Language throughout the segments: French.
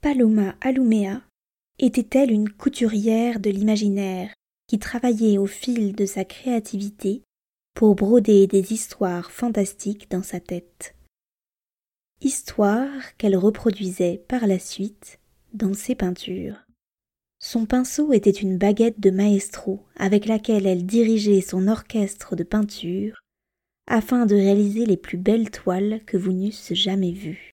Paloma Alumea était-elle une couturière de l'imaginaire qui travaillait au fil de sa créativité pour broder des histoires fantastiques dans sa tête? Histoires qu'elle reproduisait par la suite dans ses peintures. Son pinceau était une baguette de maestro avec laquelle elle dirigeait son orchestre de peinture afin de réaliser les plus belles toiles que vous n'eussent jamais vues.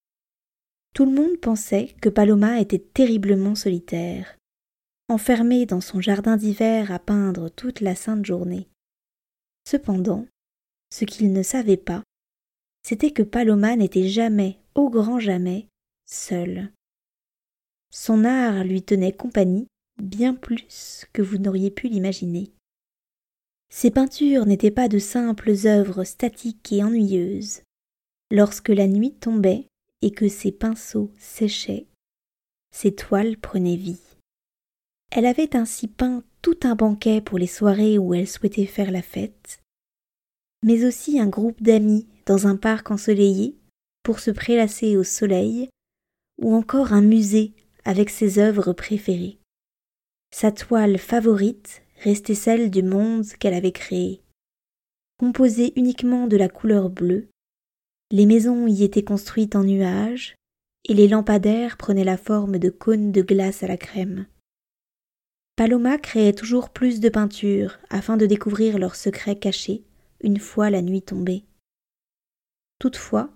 Tout le monde pensait que Paloma était terriblement solitaire, enfermée dans son jardin d'hiver à peindre toute la sainte journée. Cependant, ce qu'il ne savait pas, c'était que Paloma n'était jamais, au grand jamais, seule. Son art lui tenait compagnie bien plus que vous n'auriez pu l'imaginer. Ses peintures n'étaient pas de simples œuvres statiques et ennuyeuses. Lorsque la nuit tombait, et que ses pinceaux séchaient, ses toiles prenaient vie. Elle avait ainsi peint tout un banquet pour les soirées où elle souhaitait faire la fête, mais aussi un groupe d'amis dans un parc ensoleillé pour se prélasser au soleil, ou encore un musée avec ses œuvres préférées. Sa toile favorite restait celle du monde qu'elle avait créé. Composée uniquement de la couleur bleue, les maisons y étaient construites en nuages, et les lampadaires prenaient la forme de cônes de glace à la crème. Paloma créait toujours plus de peintures afin de découvrir leurs secrets cachés une fois la nuit tombée. Toutefois,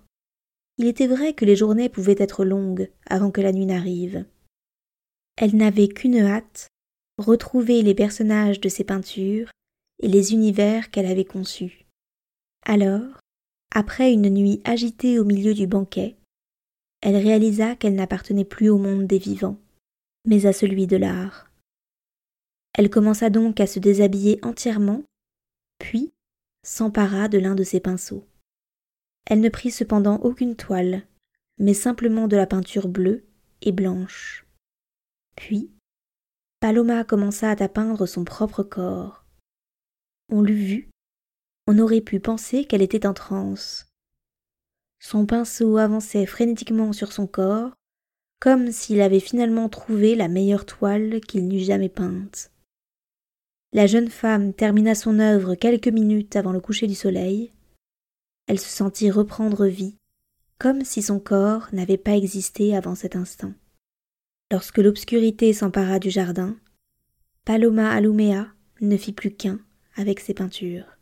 il était vrai que les journées pouvaient être longues avant que la nuit n'arrive. Elle n'avait qu'une hâte, retrouver les personnages de ses peintures et les univers qu'elle avait conçus. Alors, après une nuit agitée au milieu du banquet, elle réalisa qu'elle n'appartenait plus au monde des vivants, mais à celui de l'art. Elle commença donc à se déshabiller entièrement, puis s'empara de l'un de ses pinceaux. Elle ne prit cependant aucune toile, mais simplement de la peinture bleue et blanche. Puis, Paloma commença à peindre son propre corps. On l'eût vu on aurait pu penser qu'elle était en transe. Son pinceau avançait frénétiquement sur son corps, comme s'il avait finalement trouvé la meilleure toile qu'il n'eût jamais peinte. La jeune femme termina son œuvre quelques minutes avant le coucher du soleil. Elle se sentit reprendre vie, comme si son corps n'avait pas existé avant cet instant. Lorsque l'obscurité s'empara du jardin, Paloma Alumea ne fit plus qu'un avec ses peintures.